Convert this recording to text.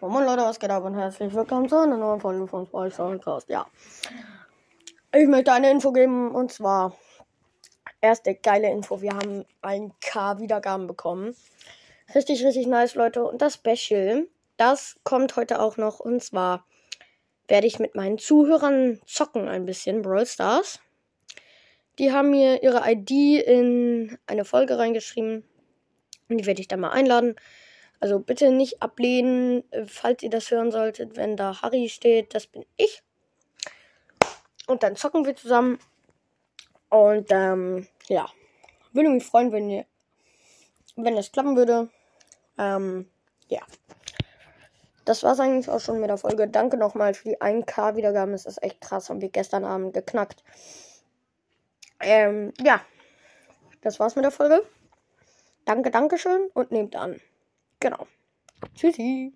Moin Leute, was geht ab und herzlich willkommen zu einer neuen Folge von Spoilcast. Ja. Ich möchte eine Info geben und zwar erste geile Info. Wir haben ein K Wiedergaben bekommen. Richtig, richtig nice, Leute. Und das Special, das kommt heute auch noch und zwar werde ich mit meinen Zuhörern zocken ein bisschen Brawl Stars. Die haben mir ihre ID in eine Folge reingeschrieben und die werde ich dann mal einladen. Also bitte nicht ablehnen, äh, falls ihr das hören solltet, wenn da Harry steht. Das bin ich. Und dann zocken wir zusammen. Und ähm, ja, würde mich freuen, wenn ihr, wenn das klappen würde. Ähm, ja. Das war's eigentlich auch schon mit der Folge. Danke nochmal für die 1K Wiedergaben. Es ist echt krass. Haben wir gestern Abend geknackt. Ähm, ja. Das war's mit der Folge. Danke, Dankeschön und nehmt an. Genau. Tschüssi.